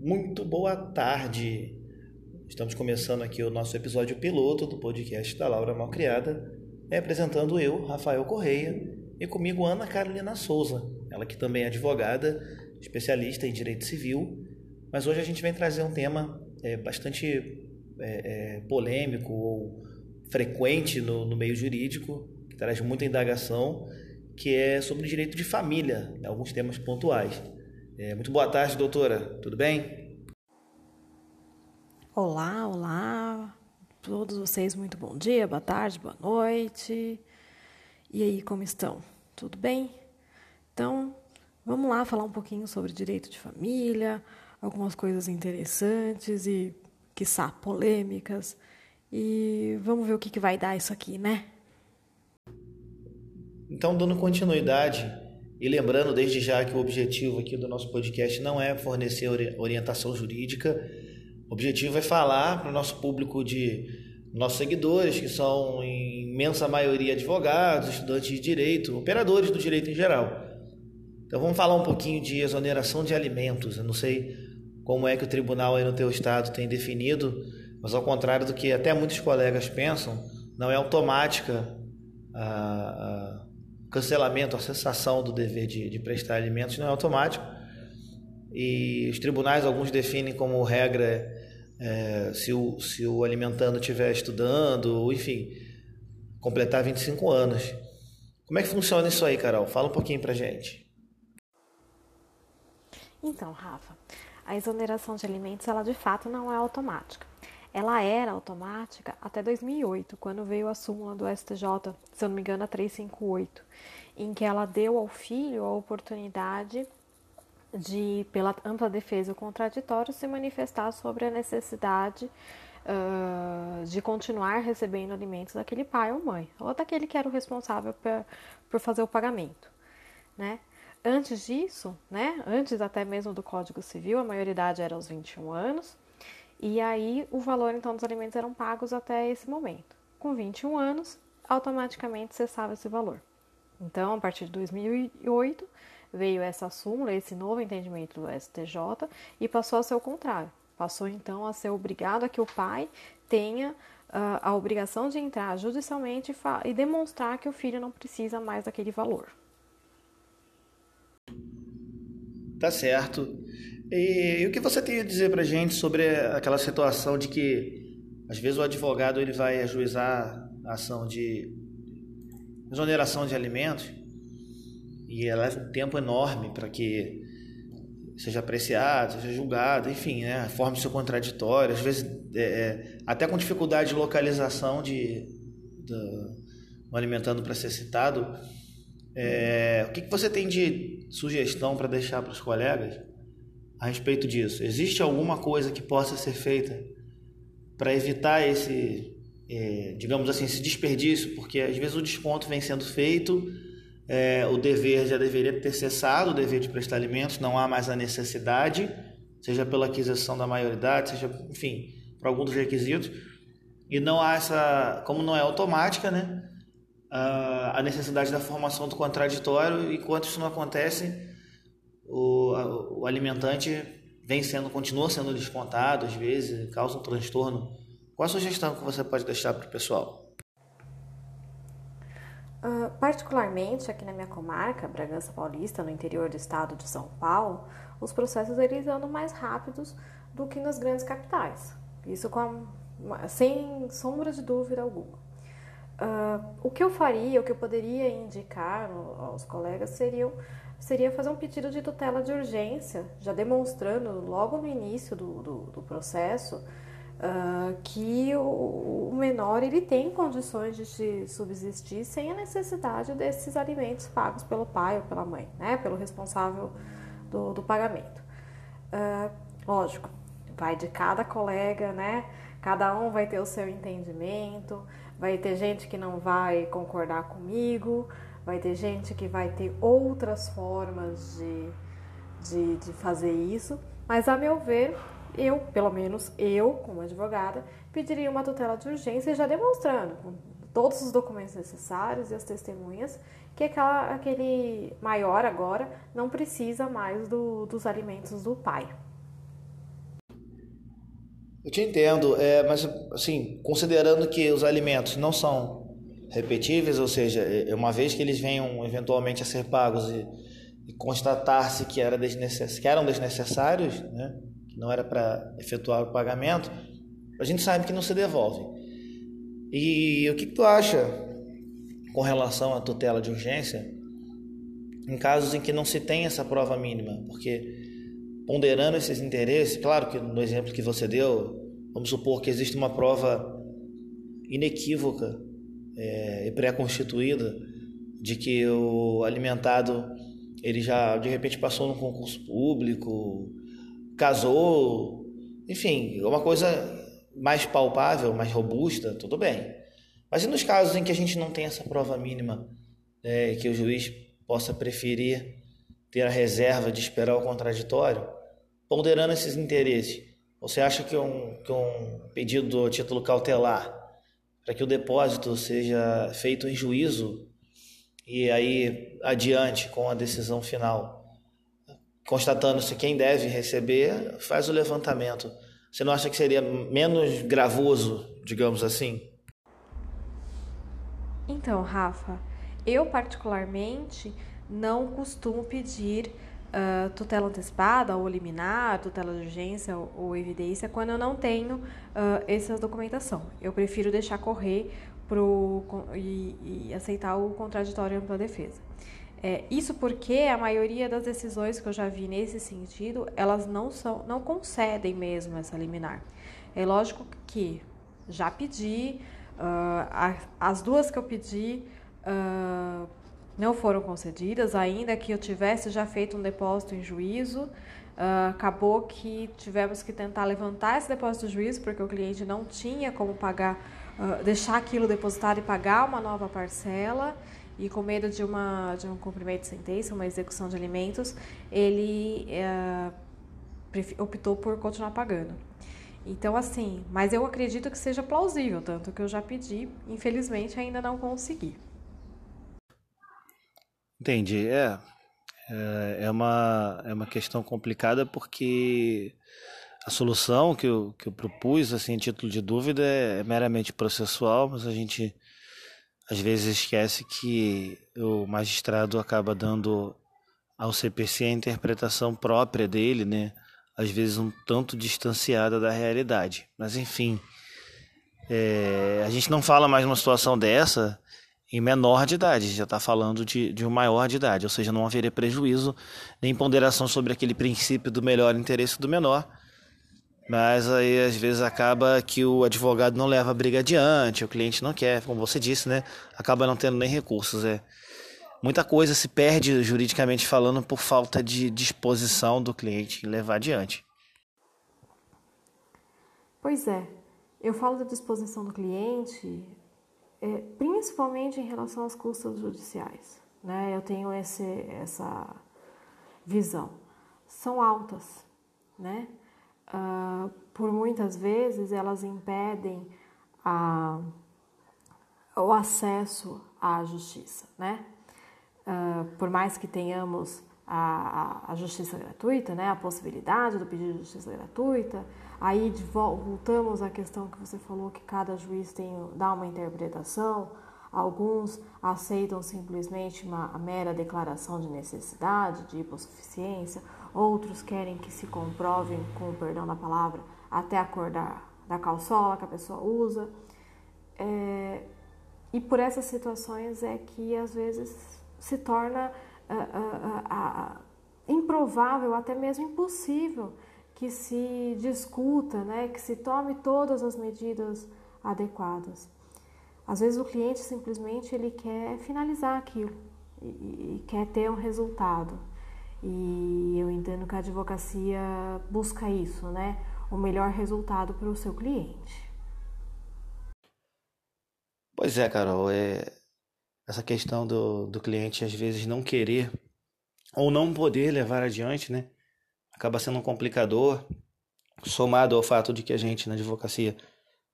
Muito boa tarde. Estamos começando aqui o nosso episódio piloto do podcast da Laura Malcriada, apresentando eu, Rafael Correia, e comigo Ana Carolina Souza, ela que também é advogada, especialista em direito civil, mas hoje a gente vem trazer um tema é, bastante é, é, polêmico ou frequente no, no meio jurídico, que traz muita indagação, que é sobre o direito de família, alguns temas pontuais. É, muito boa tarde, doutora. Tudo bem? Olá, olá. Todos vocês, muito bom dia, boa tarde, boa noite. E aí, como estão? Tudo bem? Então, vamos lá falar um pouquinho sobre direito de família, algumas coisas interessantes e, quiçá, polêmicas. E vamos ver o que, que vai dar isso aqui, né? Então, dando continuidade e lembrando desde já que o objetivo aqui do nosso podcast não é fornecer orientação jurídica, o objetivo é falar para o nosso público de nossos seguidores, que são em imensa maioria advogados, estudantes de direito, operadores do direito em geral. Então vamos falar um pouquinho de exoneração de alimentos. Eu não sei como é que o tribunal aí no teu estado tem definido, mas ao contrário do que até muitos colegas pensam, não é automática a, a cancelamento, a cessação do dever de, de prestar alimentos, não é automático. E os tribunais, alguns definem como regra é, se, o, se o alimentando estiver estudando, enfim, completar 25 anos. Como é que funciona isso aí, Carol? Fala um pouquinho pra gente. Então, Rafa, a exoneração de alimentos, ela de fato não é automática. Ela era automática até 2008, quando veio a súmula do STJ, se eu não me engano, a 358, em que ela deu ao filho a oportunidade de, pela ampla defesa contraditória, se manifestar sobre a necessidade uh, de continuar recebendo alimentos daquele pai ou mãe, ou daquele que era o responsável por, por fazer o pagamento, né? Antes disso, né, antes até mesmo do Código Civil, a maioridade era aos 21 anos, e aí o valor então dos alimentos eram pagos até esse momento. Com 21 anos, automaticamente cessava esse valor. Então, a partir de 2008, veio essa súmula, esse novo entendimento do STJ, e passou a ser o contrário. Passou então a ser obrigado a que o pai tenha uh, a obrigação de entrar judicialmente e, e demonstrar que o filho não precisa mais daquele valor. Tá certo. E, e, o que você tem a dizer para gente sobre aquela situação de que às vezes o advogado ele vai ajuizar a ação de exoneração de alimentos e leva um tempo enorme para que seja apreciado, seja julgado, enfim, né, forme seu contraditório, às vezes é, é, até com dificuldade de localização de, de alimentando para ser citado. É, o que, que você tem de sugestão para deixar para os colegas a respeito disso? Existe alguma coisa que possa ser feita para evitar esse, é, digamos assim, esse desperdício? Porque às vezes o desconto vem sendo feito é, o dever já deveria ter cessado, o dever de prestar alimentos, não há mais a necessidade, seja pela aquisição da maioridade, seja, enfim, por algum dos requisitos, e não há essa, como não é automática, né, a necessidade da formação do contraditório, enquanto isso não acontece, o, o alimentante vem sendo, continua sendo descontado, às vezes, causa um transtorno. Qual a sugestão que você pode deixar para o pessoal? Uh, particularmente aqui na minha comarca, Bragança Paulista, no interior do estado de São Paulo, os processos eles andam mais rápidos do que nas grandes capitais. Isso com a, sem sombra de dúvida alguma. Uh, o que eu faria, o que eu poderia indicar aos colegas seria, seria fazer um pedido de tutela de urgência, já demonstrando logo no início do, do, do processo uh, que o, o, menor ele tem condições de se subsistir sem a necessidade desses alimentos pagos pelo pai ou pela mãe, né, pelo responsável do, do pagamento. Uh, lógico, vai de cada colega, né? Cada um vai ter o seu entendimento, vai ter gente que não vai concordar comigo, vai ter gente que vai ter outras formas de, de, de fazer isso, mas a meu ver, eu, pelo menos eu, como advogada, pediria uma tutela de urgência já demonstrando, com todos os documentos necessários e as testemunhas, que aquela, aquele maior agora não precisa mais do, dos alimentos do pai. Eu te entendo, é, mas assim, considerando que os alimentos não são repetíveis, ou seja, é, uma vez que eles venham eventualmente a ser pagos e, e constatar-se que, era desnecess... que eram desnecessários, né, que não era para efetuar o pagamento, a gente sabe que não se devolve. E o que, que tu acha com relação à tutela de urgência em casos em que não se tem essa prova mínima? Porque ponderando esses interesses, claro que no exemplo que você deu, vamos supor que existe uma prova inequívoca é, e pré-constituída de que o alimentado ele já de repente passou num concurso público, casou, enfim, uma coisa mais palpável, mais robusta, tudo bem. Mas e nos casos em que a gente não tem essa prova mínima, é, que o juiz possa preferir ter a reserva de esperar o contraditório? Ponderando esses interesses, você acha que um, que um pedido do título cautelar para que o depósito seja feito em juízo e aí adiante com a decisão final, constatando-se quem deve receber, faz o levantamento. Você não acha que seria menos gravoso, digamos assim? Então, Rafa, eu particularmente não costumo pedir uh, tutela antecipada ou liminar, tutela de urgência ou, ou evidência quando eu não tenho uh, essa documentação. Eu prefiro deixar correr pro, e, e aceitar o contraditório ampla defesa. É, isso porque a maioria das decisões que eu já vi nesse sentido, elas não são, não concedem mesmo essa liminar. É lógico que já pedi, uh, as duas que eu pedi uh, não foram concedidas, ainda que eu tivesse já feito um depósito em juízo. Uh, acabou que tivemos que tentar levantar esse depósito de juízo, porque o cliente não tinha como pagar, uh, deixar aquilo depositado e pagar uma nova parcela. E com medo de, uma, de um cumprimento de sentença, uma execução de alimentos, ele uh, optou por continuar pagando. Então, assim, mas eu acredito que seja plausível, tanto que eu já pedi, infelizmente ainda não consegui. Entendi. É, é, é uma, é uma questão complicada porque a solução que eu, que eu propus, assim, em título de dúvida, é, é meramente processual, mas a gente às vezes esquece que o magistrado acaba dando ao CPC a interpretação própria dele, né? Às vezes um tanto distanciada da realidade. Mas enfim, é, a gente não fala mais uma situação dessa em menor de idade, já está falando de, de um maior de idade, ou seja, não haveria prejuízo nem ponderação sobre aquele princípio do melhor interesse do menor. Mas aí às vezes acaba que o advogado não leva a briga adiante, o cliente não quer, como você disse, né? Acaba não tendo nem recursos. É. Muita coisa se perde juridicamente falando por falta de disposição do cliente em levar adiante. Pois é, eu falo da disposição do cliente é, principalmente em relação às custas judiciais. Né? Eu tenho esse, essa visão. São altas, né? Uh, por muitas vezes elas impedem a, o acesso à justiça, né? Uh, por mais que tenhamos a, a, justiça gratuita, né? A possibilidade do pedido de justiça gratuita, Aí voltamos à questão que você falou que cada juiz tem dá uma interpretação. Alguns aceitam simplesmente uma mera declaração de necessidade, de hipossuficiência. Outros querem que se comprovem, com o perdão da palavra, até a cor da, da calçola que a pessoa usa. É, e por essas situações é que às vezes se torna uh, uh, improvável, até mesmo impossível que se discuta, né, que se tome todas as medidas adequadas. Às vezes o cliente simplesmente ele quer finalizar aquilo e, e quer ter um resultado. E eu entendo que a advocacia busca isso, né? O melhor resultado para o seu cliente. Pois é, Carol, é essa questão do, do cliente às vezes não querer ou não poder levar adiante, né? acaba sendo um complicador, somado ao fato de que a gente na advocacia,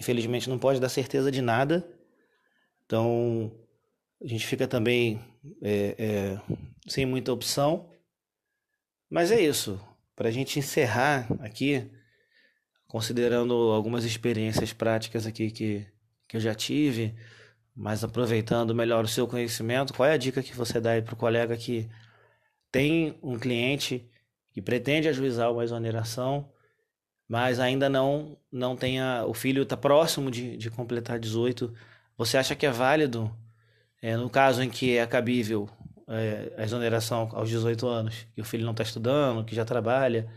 infelizmente, não pode dar certeza de nada. Então, a gente fica também é, é, sem muita opção. Mas é isso. Para a gente encerrar aqui, considerando algumas experiências práticas aqui que, que eu já tive, mas aproveitando melhor o seu conhecimento, qual é a dica que você dá aí para o colega que tem um cliente que pretende ajuizar uma exoneração, mas ainda não não tenha o filho está próximo de, de completar 18, você acha que é válido, é, no caso em que é cabível é, a exoneração aos 18 anos, que o filho não está estudando, que já trabalha,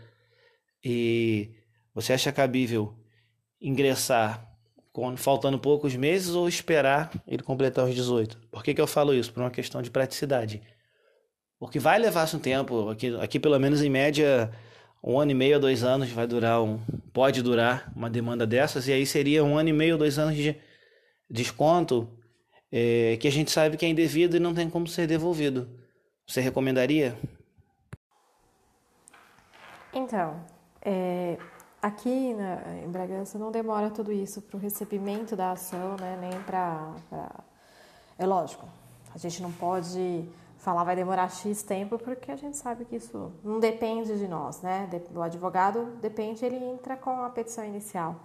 e você acha cabível ingressar com, faltando poucos meses ou esperar ele completar os 18? Por que, que eu falo isso? Por uma questão de praticidade. Porque vai levar-se um tempo, aqui, aqui pelo menos em média um ano e meio a dois anos vai durar um, pode durar uma demanda dessas, e aí seria um ano e meio, dois anos de desconto é, que a gente sabe que é indevido e não tem como ser devolvido. Você recomendaria? Então, é, aqui né, em Bragança não demora tudo isso para o recebimento da ação, né, nem para. É lógico, a gente não pode falar vai demorar X tempo porque a gente sabe que isso não depende de nós, né? O advogado depende, ele entra com a petição inicial.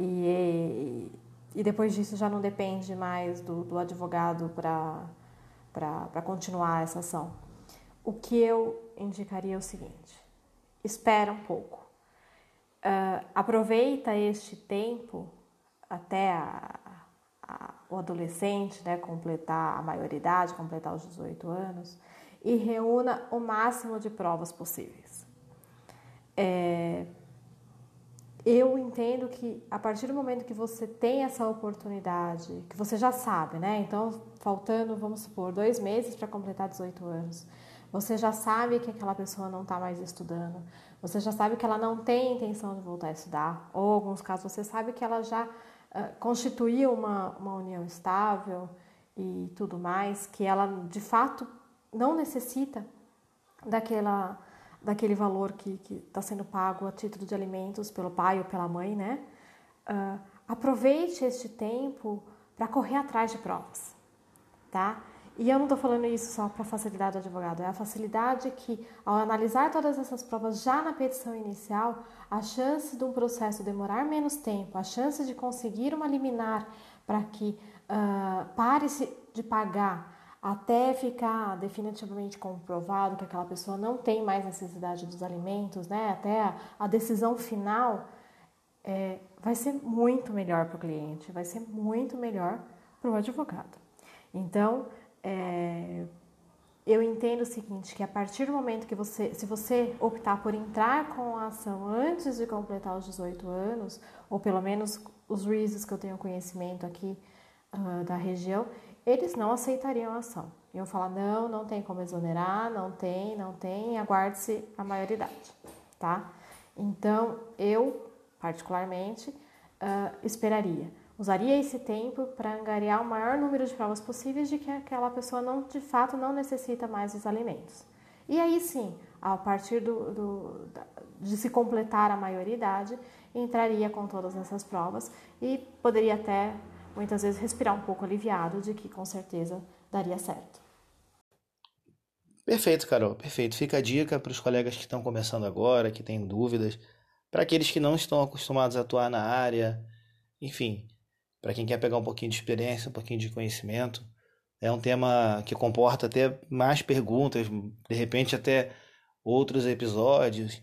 E, e depois disso já não depende mais do, do advogado para continuar essa ação. O que eu indicaria é o seguinte: espera um pouco uh, aproveita este tempo até a, a, o adolescente né, completar a maioridade, completar os 18 anos, e reúna o máximo de provas possíveis. É, eu entendo que a partir do momento que você tem essa oportunidade, que você já sabe, né? Então, faltando, vamos supor, dois meses para completar 18 anos, você já sabe que aquela pessoa não está mais estudando, você já sabe que ela não tem intenção de voltar a estudar, ou em alguns casos você sabe que ela já uh, constituiu uma, uma união estável e tudo mais, que ela de fato não necessita daquela, daquele valor que está sendo pago a título de alimentos pelo pai ou pela mãe, né? Uh, aproveite este tempo para correr atrás de provas, tá? E eu não estou falando isso só para facilidade do advogado, é a facilidade que, ao analisar todas essas provas já na petição inicial, a chance de um processo demorar menos tempo, a chance de conseguir uma liminar para que uh, pare-se de pagar até ficar definitivamente comprovado que aquela pessoa não tem mais necessidade dos alimentos, né? até a, a decisão final, é, vai ser muito melhor para o cliente, vai ser muito melhor para o advogado. Então, é, eu entendo o seguinte, que a partir do momento que você, se você optar por entrar com a ação antes de completar os 18 anos, ou pelo menos os juízes que eu tenho conhecimento aqui uh, da região, eles não aceitariam a ação. Iam falar, não, não tem como exonerar, não tem, não tem, aguarde-se a maioridade, tá? Então, eu, particularmente, uh, esperaria usaria esse tempo para angariar o maior número de provas possíveis de que aquela pessoa não, de fato não necessita mais dos alimentos. E aí sim, a partir do, do, de se completar a maioridade, entraria com todas essas provas e poderia até muitas vezes respirar um pouco aliviado de que com certeza daria certo. Perfeito, Carol, perfeito. Fica a dica para os colegas que estão começando agora, que têm dúvidas, para aqueles que não estão acostumados a atuar na área, enfim, para quem quer pegar um pouquinho de experiência, um pouquinho de conhecimento. É um tema que comporta até mais perguntas, de repente até outros episódios.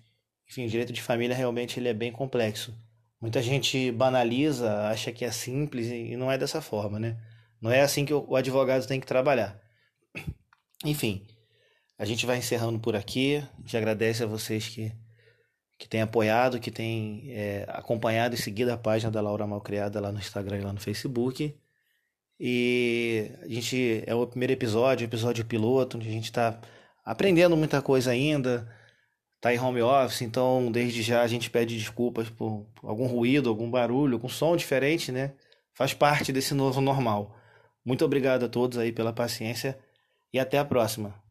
Enfim, o direito de família realmente ele é bem complexo. Muita gente banaliza, acha que é simples e não é dessa forma, né? Não é assim que o advogado tem que trabalhar. Enfim, a gente vai encerrando por aqui. Gente agradece a vocês que que tem apoiado, que tem é, acompanhado e seguido a página da Laura Malcriada lá no Instagram e lá no Facebook. E a gente é o primeiro episódio, episódio piloto, onde a gente está aprendendo muita coisa ainda, está em home office, então desde já a gente pede desculpas por algum ruído, algum barulho, algum som diferente, né? Faz parte desse novo normal. Muito obrigado a todos aí pela paciência e até a próxima.